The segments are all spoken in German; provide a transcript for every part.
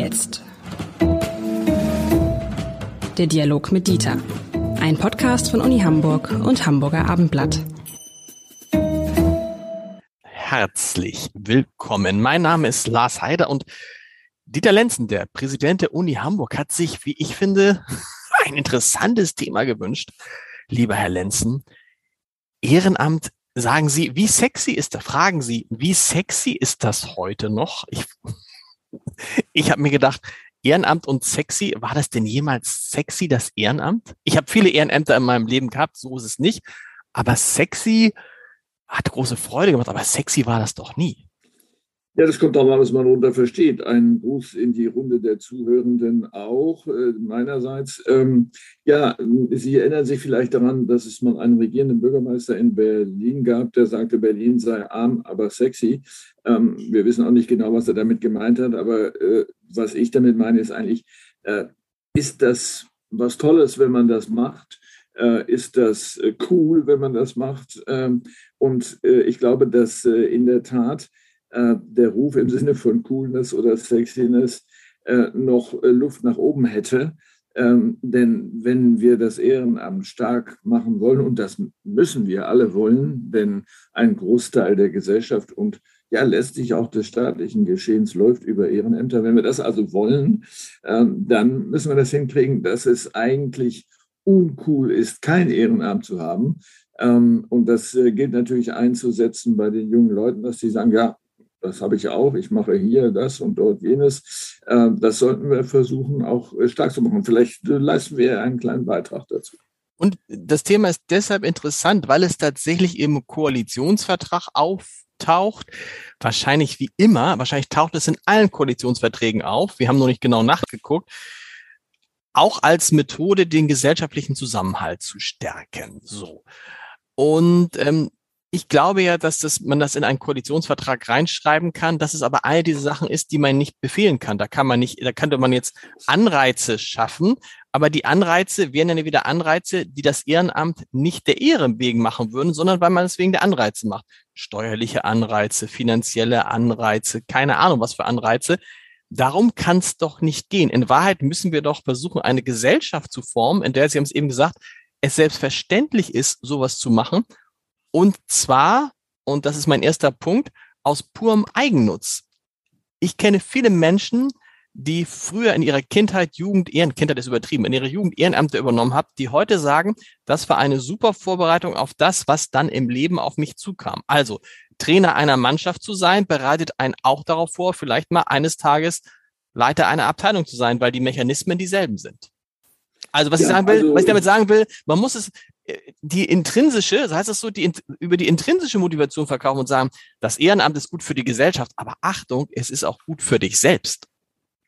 jetzt. Der Dialog mit Dieter. Ein Podcast von Uni Hamburg und Hamburger Abendblatt. Herzlich willkommen. Mein Name ist Lars Heider und Dieter Lenzen, der Präsident der Uni Hamburg, hat sich, wie ich finde, ein interessantes Thema gewünscht. Lieber Herr Lenzen, Ehrenamt sagen Sie, wie sexy ist das? Fragen Sie, wie sexy ist das heute noch? Ich, ich habe mir gedacht, Ehrenamt und sexy, war das denn jemals sexy, das Ehrenamt? Ich habe viele Ehrenämter in meinem Leben gehabt, so ist es nicht. Aber sexy hat große Freude gemacht, aber sexy war das doch nie. Ja, das kommt darauf an, was man darunter versteht. Ein Gruß in die Runde der Zuhörenden auch äh, meinerseits. Ähm, ja, Sie erinnern sich vielleicht daran, dass es mal einen regierenden Bürgermeister in Berlin gab, der sagte, Berlin sei arm, aber sexy. Ähm, wir wissen auch nicht genau, was er damit gemeint hat, aber äh, was ich damit meine, ist eigentlich, äh, ist das was Tolles, wenn man das macht? Äh, ist das äh, cool, wenn man das macht? Ähm, und äh, ich glaube, dass in der Tat der Ruf im Sinne von Coolness oder Sexiness äh, noch äh, Luft nach oben hätte. Ähm, denn wenn wir das Ehrenamt stark machen wollen, und das müssen wir alle wollen, denn ein Großteil der Gesellschaft und ja letztlich auch des staatlichen Geschehens läuft über Ehrenämter. Wenn wir das also wollen, ähm, dann müssen wir das hinkriegen, dass es eigentlich uncool ist, kein Ehrenamt zu haben. Ähm, und das gilt natürlich einzusetzen bei den jungen Leuten, dass sie sagen, ja, das habe ich auch, ich mache hier das und dort jenes. Ähm, das sollten wir versuchen, auch äh, stark zu machen. Vielleicht äh, leisten wir einen kleinen Beitrag dazu. Und das Thema ist deshalb interessant, weil es tatsächlich im Koalitionsvertrag auftaucht. Wahrscheinlich wie immer, wahrscheinlich taucht es in allen Koalitionsverträgen auf. Wir haben noch nicht genau nachgeguckt. Auch als Methode, den gesellschaftlichen Zusammenhalt zu stärken. So. Und ähm, ich glaube ja, dass das, man das in einen Koalitionsvertrag reinschreiben kann, dass es aber all diese Sachen ist, die man nicht befehlen kann. Da kann man nicht, da könnte man jetzt Anreize schaffen, aber die Anreize wären ja wieder Anreize, die das Ehrenamt nicht der Ehre wegen machen würden, sondern weil man es wegen der Anreize macht. Steuerliche Anreize, finanzielle Anreize, keine Ahnung was für Anreize. Darum kann es doch nicht gehen. In Wahrheit müssen wir doch versuchen, eine Gesellschaft zu formen, in der, Sie haben es eben gesagt, es selbstverständlich ist, sowas zu machen und zwar, und das ist mein erster Punkt, aus purem Eigennutz. Ich kenne viele Menschen, die früher in ihrer Kindheit Jugend Ehren, Kindheit ist übertrieben, in ihrer Jugend Ehrenämter übernommen haben, die heute sagen, das war eine super Vorbereitung auf das, was dann im Leben auf mich zukam. Also Trainer einer Mannschaft zu sein, bereitet einen auch darauf vor, vielleicht mal eines Tages Leiter einer Abteilung zu sein, weil die Mechanismen dieselben sind. Also was ja, ich sagen will, also, was ich damit sagen will, man muss es die intrinsische, das heißt es so, die, über die intrinsische Motivation verkaufen und sagen, das Ehrenamt ist gut für die Gesellschaft, aber Achtung, es ist auch gut für dich selbst.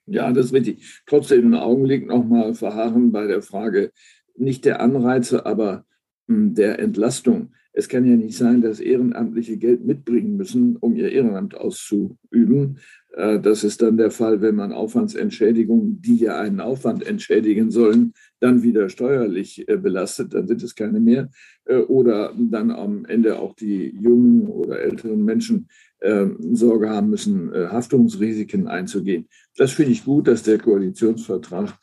Ja, das ist richtig. Trotzdem einen Augenblick nochmal verharren bei der Frage nicht der Anreize, aber hm, der Entlastung. Es kann ja nicht sein, dass Ehrenamtliche Geld mitbringen müssen, um ihr Ehrenamt auszuüben. Äh, das ist dann der Fall, wenn man Aufwandsentschädigungen, die ja einen Aufwand entschädigen sollen, dann wieder steuerlich äh, belastet, dann sind es keine mehr. Äh, oder dann am Ende auch die jungen oder älteren Menschen ähm, Sorge haben müssen, Haftungsrisiken einzugehen. Das finde ich gut, dass der Koalitionsvertrag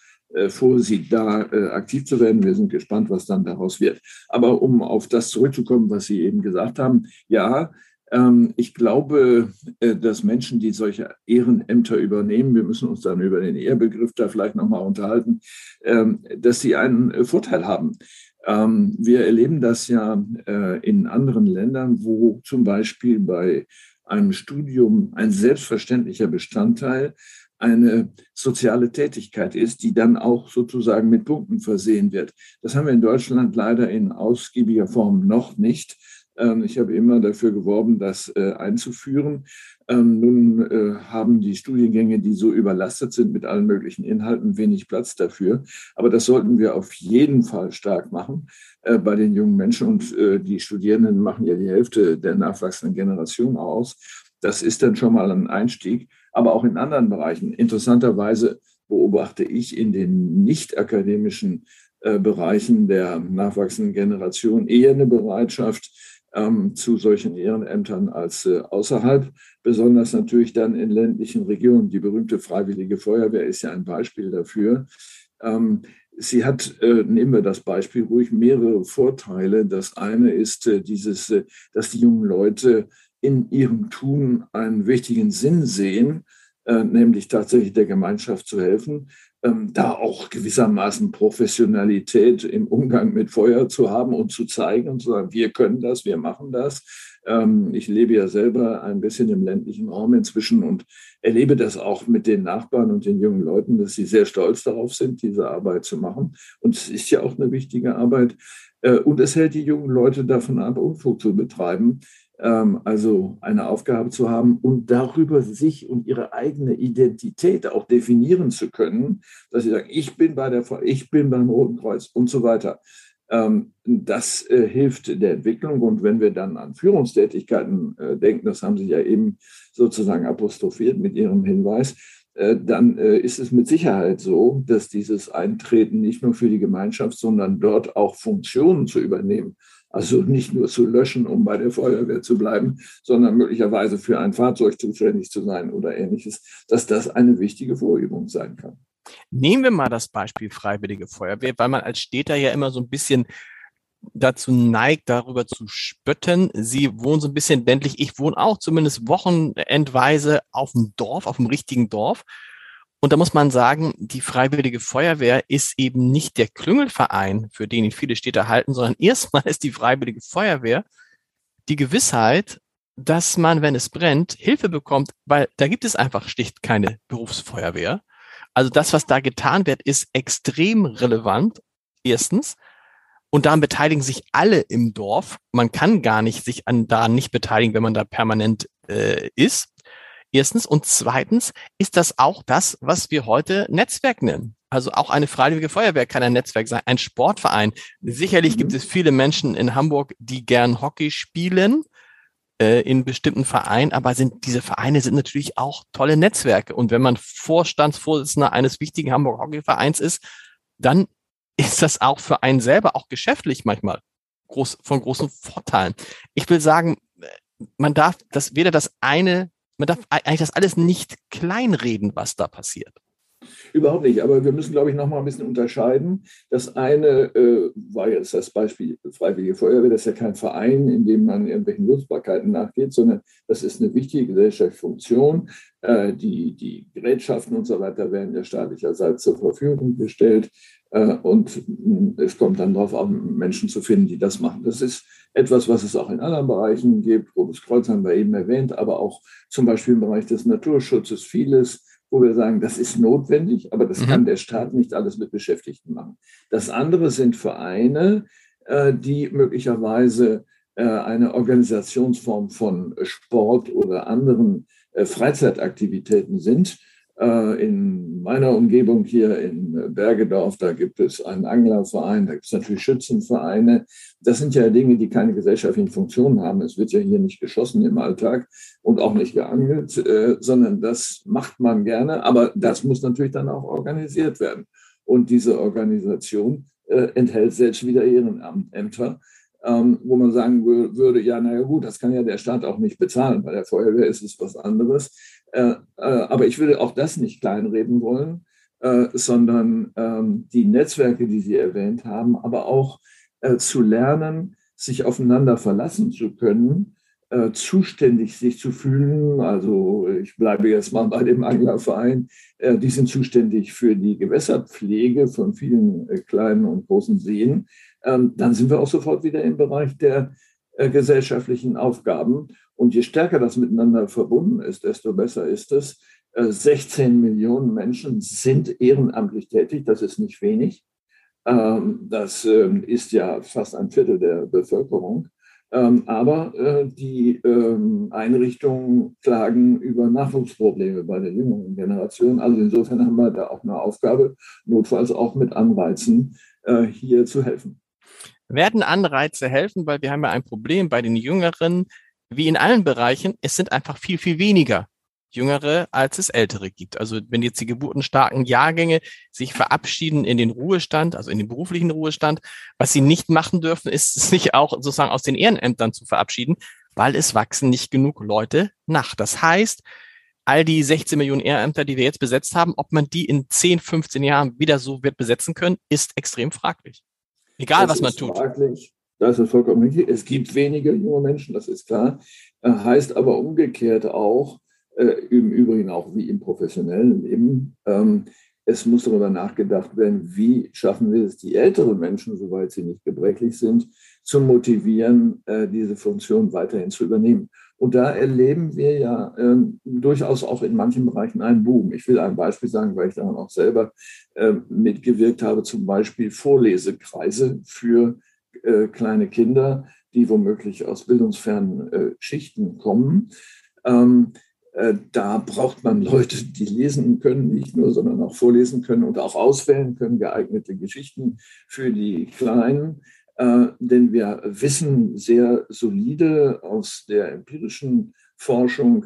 vorsieht, da aktiv zu werden. Wir sind gespannt, was dann daraus wird. Aber um auf das zurückzukommen, was Sie eben gesagt haben, ja, ich glaube, äh, dass Menschen, die solche Ehrenämter übernehmen, wir müssen uns dann über den Ehrbegriff da vielleicht nochmal unterhalten, ähm, dass sie einen äh, Vorteil haben. Ähm, wir erleben das ja äh, in anderen Ländern, wo zum Beispiel bei einem Studium ein selbstverständlicher Bestandteil eine soziale Tätigkeit ist, die dann auch sozusagen mit Punkten versehen wird. Das haben wir in Deutschland leider in ausgiebiger Form noch nicht. Ähm, ich habe immer dafür geworben, das äh, einzuführen. Ähm, nun äh, haben die Studiengänge, die so überlastet sind mit allen möglichen Inhalten, wenig Platz dafür. Aber das sollten wir auf jeden Fall stark machen äh, bei den jungen Menschen. Und die Studierenden machen ja die Hälfte der nachwachsenden Generation aus. Das ist dann schon mal ein Einstieg. Aber auch in anderen Bereichen. Interessanterweise beobachte ich in den nicht akademischen Bereichen der nachwachsenden Generation eher eine Bereitschaft, ähm, zu solchen Ehrenämtern als äh, außerhalb, besonders natürlich dann in ländlichen Regionen. Die berühmte Freiwillige Feuerwehr ist ja ein Beispiel dafür. Ähm, sie hat, äh, nehmen wir das Beispiel ruhig, mehrere Vorteile. Das eine ist äh, dieses, äh, dass die jungen Leute in ihrem Tun einen wichtigen Sinn sehen, äh, nämlich tatsächlich der Gemeinschaft zu helfen ähm, da auch gewissermaßen Professionalität im Umgang mit Feuer zu haben und zu zeigen und zu sagen, wir können das, wir machen das. Ähm, ich lebe ja selber ein bisschen im ländlichen Raum inzwischen und erlebe das auch mit den Nachbarn und den jungen Leuten, dass sie sehr stolz darauf sind, diese Arbeit zu machen. Und es ist ja auch eine wichtige Arbeit. Äh, und es hält die jungen Leute davon ab, Unfug zu betreiben also eine Aufgabe zu haben und darüber sich und ihre eigene Identität auch definieren zu können, dass sie sagen, ich bin bei der, ich bin beim Roten Kreuz und so weiter. Ähm, das äh, hilft der Entwicklung. Und wenn wir dann an Führungstätigkeiten äh, denken, das haben Sie ja eben sozusagen apostrophiert mit Ihrem Hinweis, äh, dann ist es mit Sicherheit so, dass dieses Eintreten nicht nur für die Gemeinschaft, sondern dort auch Funktionen zu übernehmen, also nicht nur zu löschen, um bei der Feuerwehr zu bleiben, sondern möglicherweise für ein Fahrzeug zuständig zu sein oder ähnliches, dass das eine wichtige Vorübung sein kann. Nehmen wir mal das Beispiel Freiwillige Feuerwehr, weil man als Städter ja immer so ein bisschen dazu neigt, darüber zu spötten. Sie wohnen so ein bisschen ländlich. Ich wohne auch zumindest wochenendweise auf dem Dorf, auf dem richtigen Dorf. Und da muss man sagen, die Freiwillige Feuerwehr ist eben nicht der Klüngelverein, für den viele Städte halten, sondern erstmal ist die Freiwillige Feuerwehr die Gewissheit, dass man, wenn es brennt, Hilfe bekommt, weil da gibt es einfach schlicht keine Berufsfeuerwehr. Also das, was da getan wird, ist extrem relevant. Erstens. Und daran beteiligen sich alle im Dorf. Man kann gar nicht sich an da nicht beteiligen, wenn man da permanent äh, ist. Erstens. Und zweitens ist das auch das, was wir heute Netzwerk nennen. Also auch eine freiwillige Feuerwehr kann ein Netzwerk sein, ein Sportverein. Sicherlich mhm. gibt es viele Menschen in Hamburg, die gern Hockey spielen äh, in bestimmten Vereinen, aber sind diese Vereine sind natürlich auch tolle Netzwerke. Und wenn man Vorstandsvorsitzender eines wichtigen Hamburg Hockeyvereins ist, dann ist das auch für einen selber auch geschäftlich manchmal groß, von großen Vorteilen. Ich will sagen, man darf das weder das eine man darf eigentlich das alles nicht kleinreden, was da passiert. Überhaupt nicht, aber wir müssen, glaube ich, noch mal ein bisschen unterscheiden. Das eine äh, war jetzt das Beispiel Freiwillige Feuerwehr, das ist ja kein Verein, in dem man irgendwelchen Nutzbarkeiten nachgeht, sondern das ist eine wichtige gesellschaftliche Funktion. Äh, die, die Gerätschaften und so weiter werden ja staatlicherseits zur Verfügung gestellt. Äh, und es kommt dann darauf an, Menschen zu finden, die das machen. Das ist etwas, was es auch in anderen Bereichen gibt. Rotes Kreuz haben wir eben erwähnt, aber auch zum Beispiel im Bereich des Naturschutzes vieles, wo wir sagen, das ist notwendig, aber das mhm. kann der Staat nicht alles mit Beschäftigten machen. Das andere sind Vereine, äh, die möglicherweise äh, eine Organisationsform von Sport oder anderen Freizeitaktivitäten sind, äh, in meiner Umgebung hier in Bergedorf, da gibt es einen Anglerverein, da gibt es natürlich Schützenvereine. Das sind ja Dinge, die keine gesellschaftlichen Funktionen haben. Es wird ja hier nicht geschossen im Alltag und auch nicht geangelt, äh, sondern das macht man gerne. Aber das muss natürlich dann auch organisiert werden. Und diese Organisation äh, enthält selbst wieder Ehrenämter. Ähm, wo man sagen würde, ja, naja gut, das kann ja der Staat auch nicht bezahlen. Bei der Feuerwehr ist es was anderes. Äh, äh, aber ich würde auch das nicht kleinreden wollen, äh, sondern ähm, die Netzwerke, die Sie erwähnt haben, aber auch zu lernen, sich aufeinander verlassen zu können, zuständig sich zu fühlen. Also ich bleibe jetzt mal bei dem Anglerverein. die sind zuständig für die Gewässerpflege von vielen kleinen und großen Seen. Ähm, dann sind wir auch sofort wieder im Bereich der gesellschaftlichen Aufgaben. Und je stärker das miteinander verbunden ist, desto besser ist es. 16 äh, Millionen Menschen sind ehrenamtlich tätig, das ist nicht wenig. Ähm, das ähm, ist ja fast ein Viertel der Bevölkerung. Ähm, aber äh, die Einrichtungen klagen über Nachwuchsprobleme bei der jüngeren Generation. Also insofern haben wir da auch eine Aufgabe, notfalls auch mit Anreizen äh, hier zu helfen. Werden Anreize helfen, weil wir haben ja ein Problem bei den Jüngeren, wie in allen Bereichen, es sind einfach viel, viel weniger. Jüngere, als es Ältere gibt. Also wenn jetzt die geburtenstarken Jahrgänge sich verabschieden in den Ruhestand, also in den beruflichen Ruhestand, was sie nicht machen dürfen, ist sich auch sozusagen aus den Ehrenämtern zu verabschieden, weil es wachsen nicht genug Leute nach. Das heißt, all die 16 Millionen Ehrenämter, die wir jetzt besetzt haben, ob man die in 10, 15 Jahren wieder so wird besetzen können, ist extrem fraglich. Egal, das was man tut. Fraglich. Das ist vollkommen richtig. Es gibt weniger junge Menschen, das ist klar. Äh, heißt aber umgekehrt auch, äh, im Übrigen auch wie im professionellen Leben, ähm, es muss darüber nachgedacht werden, wie schaffen wir es, die älteren Menschen, soweit sie nicht gebrechlich sind, zu motivieren, äh, diese Funktion weiterhin zu übernehmen. Und da erleben wir ja äh, durchaus auch in manchen Bereichen einen Boom. Ich will ein Beispiel sagen, weil ich daran auch selber äh, mitgewirkt habe, zum Beispiel Vorlesekreise für äh, kleine Kinder, die womöglich aus bildungsfernen äh, Schichten kommen. Ähm, äh, da braucht man Leute, die lesen können, nicht nur, sondern auch vorlesen können und auch auswählen können, geeignete Geschichten für die Kleinen. Äh, denn wir wissen sehr solide aus der empirischen Forschung,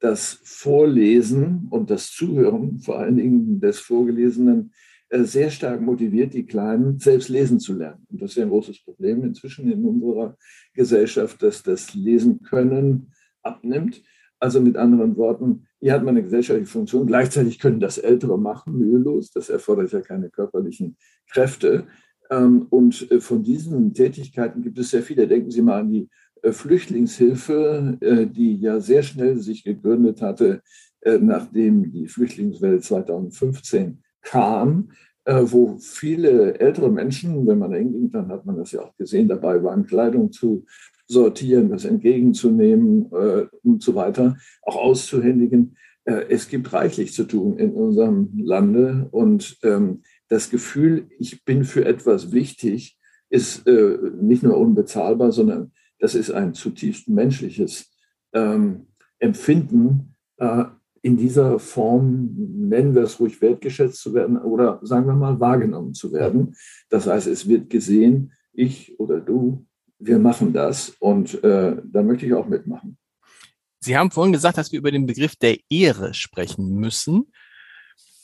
dass Vorlesen und das Zuhören, vor allen Dingen des Vorgelesenen, äh, sehr stark motiviert, die Kleinen selbst lesen zu lernen. Und das ist ja ein großes Problem inzwischen in unserer Gesellschaft, dass das Lesen können abnimmt. Also mit anderen Worten, hier hat man eine gesellschaftliche Funktion. Gleichzeitig können das Ältere machen, mühelos. Das erfordert ja keine körperlichen Kräfte. Ähm, und äh, von diesen Tätigkeiten gibt es sehr viele. Denken Sie mal an die äh, Flüchtlingshilfe, äh, die ja sehr schnell sich gegründet hatte, nachdem die Flüchtlingswelle 2015 kam, wo viele ältere Menschen, wenn man hinging, dann hat man das ja auch gesehen, dabei waren, Kleidung zu sortieren, das entgegenzunehmen und so weiter, auch auszuhändigen. es gibt reichlich zu tun in unserem Lande und ähm, das Gefühl, ich bin für etwas wichtig, ist äh, nicht nur unbezahlbar, sondern das ist ein zutiefst menschliches ähm, Empfinden, äh, in dieser Form, nennen wir es ruhig, wertgeschätzt zu werden oder sagen wir mal wahrgenommen zu werden. Das heißt, es wird gesehen, ich oder du, wir machen das und äh, da möchte ich auch mitmachen. Sie haben vorhin gesagt, dass wir über den Begriff der Ehre sprechen müssen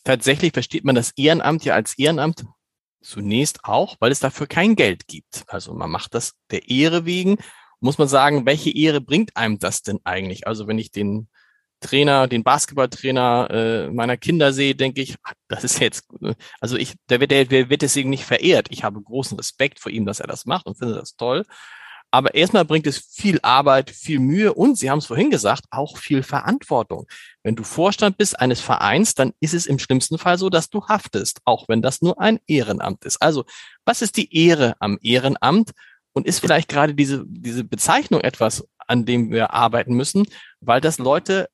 tatsächlich versteht man das Ehrenamt ja als Ehrenamt zunächst auch, weil es dafür kein Geld gibt. Also man macht das der Ehre wegen. Muss man sagen, welche Ehre bringt einem das denn eigentlich? Also wenn ich den Trainer, den Basketballtrainer äh, meiner Kinder sehe, denke ich, das ist jetzt, also ich, der wird, der wird deswegen nicht verehrt. Ich habe großen Respekt vor ihm, dass er das macht und finde das toll. Aber erstmal bringt es viel Arbeit, viel Mühe und Sie haben es vorhin gesagt, auch viel Verantwortung. Wenn du Vorstand bist eines Vereins, dann ist es im schlimmsten Fall so, dass du haftest, auch wenn das nur ein Ehrenamt ist. Also, was ist die Ehre am Ehrenamt? Und ist vielleicht gerade diese, diese Bezeichnung etwas, an dem wir arbeiten müssen, weil das Leute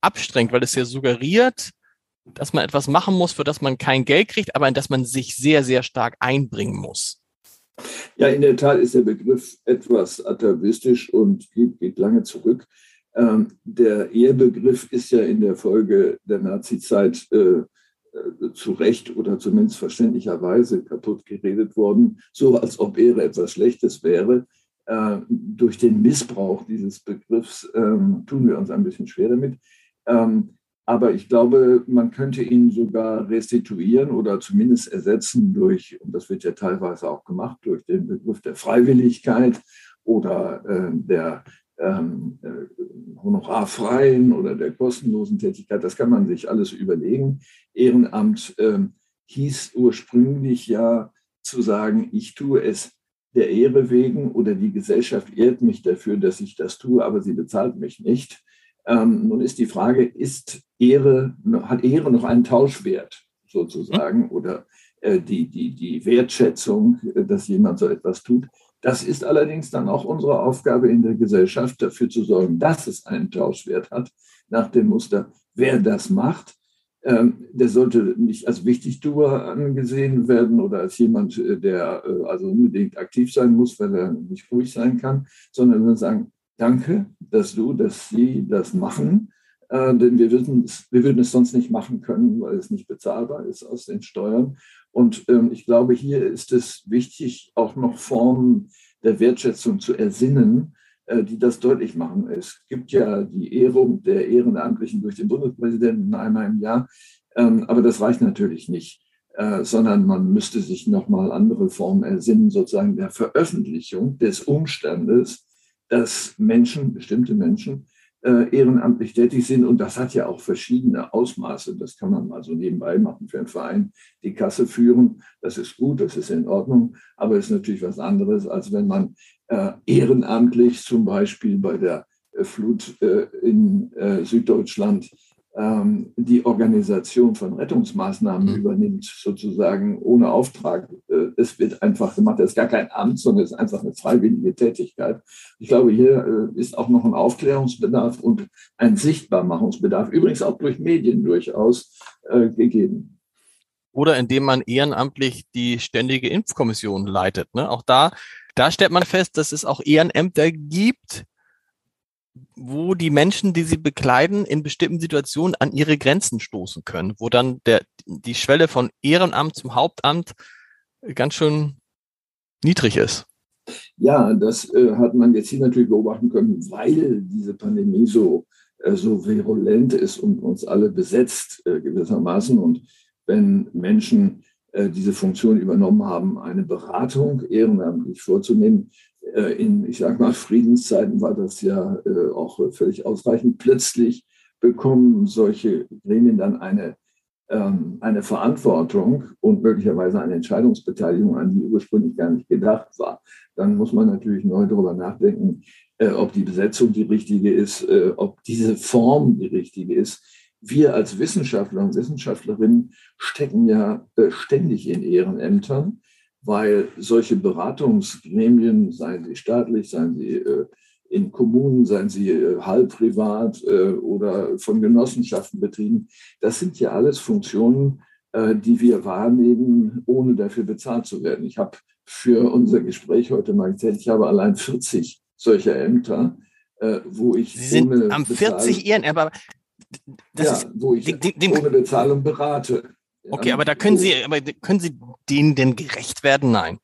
abstrengt, weil es ja suggeriert, dass man etwas machen muss, für das man kein Geld kriegt, aber in das man sich sehr, sehr stark einbringen muss. Ja, in der Tat ist der Begriff etwas atavistisch und geht, geht lange zurück. Ähm, der Ehebegriff ist ja in der Folge der Nazizeit äh, äh, zu Recht oder zumindest verständlicherweise kaputt geredet worden, so als ob Ehre etwas Schlechtes wäre. Äh, durch den Missbrauch dieses Begriffs ähm, tun wir uns ein bisschen schwer damit. Ähm, aber ich glaube, man könnte ihn sogar restituieren oder zumindest ersetzen durch, und das wird ja teilweise auch gemacht, durch den Begriff der Freiwilligkeit oder äh, der ähm, äh, honorarfreien oder der kostenlosen Tätigkeit. Das kann man sich alles überlegen. Ehrenamt äh, hieß ursprünglich ja zu sagen, ich tue es der Ehre wegen oder die Gesellschaft ehrt mich dafür, dass ich das tue, aber sie bezahlt mich nicht. Ähm, nun ist die Frage, ist Ehre, hat Ehre noch einen Tauschwert sozusagen mhm. oder äh, die, die, die Wertschätzung, äh, dass jemand so etwas tut? Das ist allerdings dann auch unsere Aufgabe in der Gesellschaft, dafür zu sorgen, dass es einen Tauschwert hat, nach dem Muster, wer das macht, ähm, der sollte nicht als Wichtigtuer angesehen werden oder als jemand, äh, der äh, also unbedingt aktiv sein muss, weil er nicht ruhig sein kann, sondern wir sagen, danke, dass du, dass Sie das machen. Äh, denn wir würden, es, wir würden es sonst nicht machen können, weil es nicht bezahlbar ist aus den Steuern. Und ähm, ich glaube, hier ist es wichtig, auch noch Formen der Wertschätzung zu ersinnen, äh, die das deutlich machen. Es gibt ja die Ehrung der Ehrenamtlichen durch den Bundespräsidenten einmal im Jahr, ähm, aber das reicht natürlich nicht, äh, sondern man müsste sich nochmal andere Formen ersinnen, sozusagen der Veröffentlichung des Umstandes, dass Menschen, bestimmte Menschen, äh, ehrenamtlich tätig sind. Und das hat ja auch verschiedene Ausmaße. Das kann man mal so nebenbei machen für einen Verein, die Kasse führen. Das ist gut, das ist in Ordnung. Aber es ist natürlich was anderes, als wenn man äh, ehrenamtlich zum Beispiel bei der äh, Flut äh, in äh, Süddeutschland ähm, die Organisation von Rettungsmaßnahmen mhm. übernimmt, sozusagen ohne Auftrag. Äh, es wird einfach gemacht, es ist gar kein Amt, sondern es ist einfach eine freiwillige Tätigkeit. Ich glaube, hier äh, ist auch noch ein Aufklärungsbedarf und ein Sichtbarmachungsbedarf, übrigens auch durch Medien durchaus äh, gegeben. Oder indem man ehrenamtlich die ständige Impfkommission leitet. Ne? Auch da, da stellt man fest, dass es auch Ehrenämter gibt, wo die Menschen, die sie bekleiden, in bestimmten Situationen an ihre Grenzen stoßen können, wo dann der, die Schwelle von Ehrenamt zum Hauptamt ganz schön niedrig ist. Ja, das äh, hat man jetzt hier natürlich beobachten können, weil diese Pandemie so, äh, so virulent ist und uns alle besetzt äh, gewissermaßen. Und wenn Menschen äh, diese Funktion übernommen haben, eine Beratung ehrenamtlich vorzunehmen, äh, in, ich sag mal, Friedenszeiten war das ja äh, auch völlig ausreichend. Plötzlich bekommen solche Gremien dann eine, ähm, eine Verantwortung und möglicherweise eine Entscheidungsbeteiligung, an die ursprünglich gar nicht gedacht war. Dann muss man natürlich neu darüber nachdenken, äh, ob die Besetzung die richtige ist, ob diese Form die richtige ist. Wir als Wissenschaftler und Wissenschaftlerinnen stecken ja ständig in Ehrenämtern weil solche Beratungsgremien, seien sie staatlich, seien sie äh, in Kommunen, seien sie äh, halb privat äh, oder von Genossenschaften betrieben, das sind ja alles Funktionen, äh, die wir wahrnehmen, ohne dafür bezahlt zu werden. Ich habe für unser Gespräch heute mal gezählt, ich habe allein 40 solcher Ämter, äh, wo ich Sie sind ohne am 40 Ehrenämter, ja, ist, wo ich den, ohne Bezahlung berate. Okay, aber da können Sie, aber können Sie denen denn gerecht werden? Nein.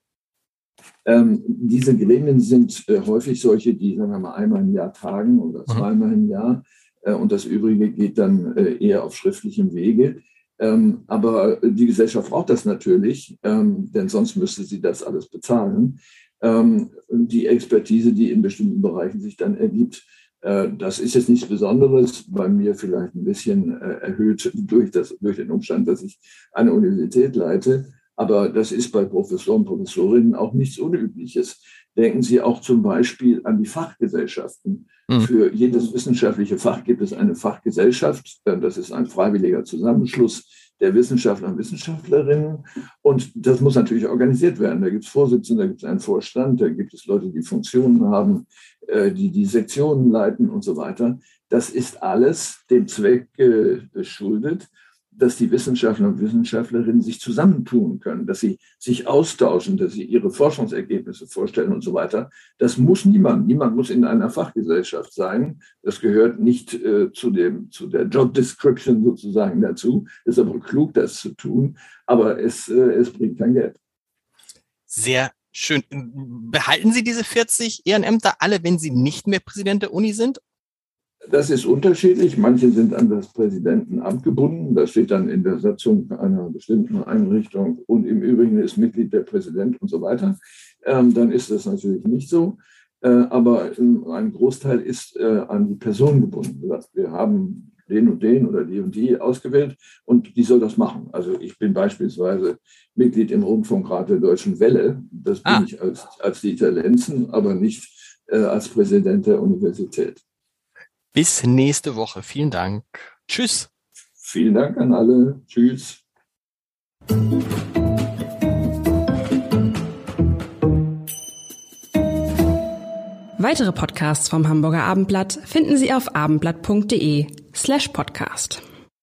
Ähm, diese Gremien sind äh, häufig solche, die, sagen wir mal, einmal im Jahr tagen oder mhm. zweimal im Jahr. Äh, und das Übrige geht dann äh, eher auf schriftlichem Wege. Ähm, aber die Gesellschaft braucht das natürlich, ähm, denn sonst müsste sie das alles bezahlen. Ähm, die Expertise, die in bestimmten Bereichen sich dann ergibt, äh, das ist jetzt nichts Besonderes, bei mir vielleicht ein bisschen äh, erhöht durch, das, durch den Umstand, dass ich eine Universität leite. Aber das ist bei Professoren und Professorinnen auch nichts Unübliches. Denken Sie auch zum Beispiel an die Fachgesellschaften. Mhm. Für jedes wissenschaftliche Fach gibt es eine Fachgesellschaft. Äh, das ist ein freiwilliger Zusammenschluss der Wissenschaftler und Wissenschaftlerinnen. Und das muss natürlich organisiert werden. Da gibt es Vorsitzende, da gibt es einen Vorstand, da gibt es Leute, die Funktionen haben, äh, die die Sektionen leiten und so weiter. Das ist alles dem Zweck geschuldet, dass die Wissenschaftler und Wissenschaftlerinnen sich zusammentun können, dass sie sich austauschen, dass sie ihre Forschungsergebnisse vorstellen und so weiter. Das muss niemand. Niemand muss in einer Fachgesellschaft sein. Das gehört nicht äh, zu, dem, zu der Job Description sozusagen dazu. Ist aber klug, das zu tun. Aber es, äh, es bringt kein Geld. Sehr schön. Behalten Sie diese 40 Ehrenämter alle, wenn Sie nicht mehr Präsident der Uni sind? Das ist unterschiedlich. Manche sind an das Präsidentenamt gebunden. Das steht dann in der Satzung einer bestimmten Einrichtung und im Übrigen ist Mitglied der Präsident und so weiter. Ähm, dann ist das natürlich nicht so. Äh, aber ähm, ein Großteil ist äh, an die Person gebunden. Wir haben den und den oder die und die ausgewählt und die soll das machen. Also ich bin beispielsweise Mitglied im Rundfunkrat der Deutschen Welle. Das bin ah. ich als, als Dieter Lenzen, aber nicht äh, als Präsident der Universität. Bis nächste Woche. Vielen Dank. Tschüss. Vielen Dank an alle. Tschüss. Weitere Podcasts vom Hamburger Abendblatt finden Sie auf abendblatt.de slash podcast.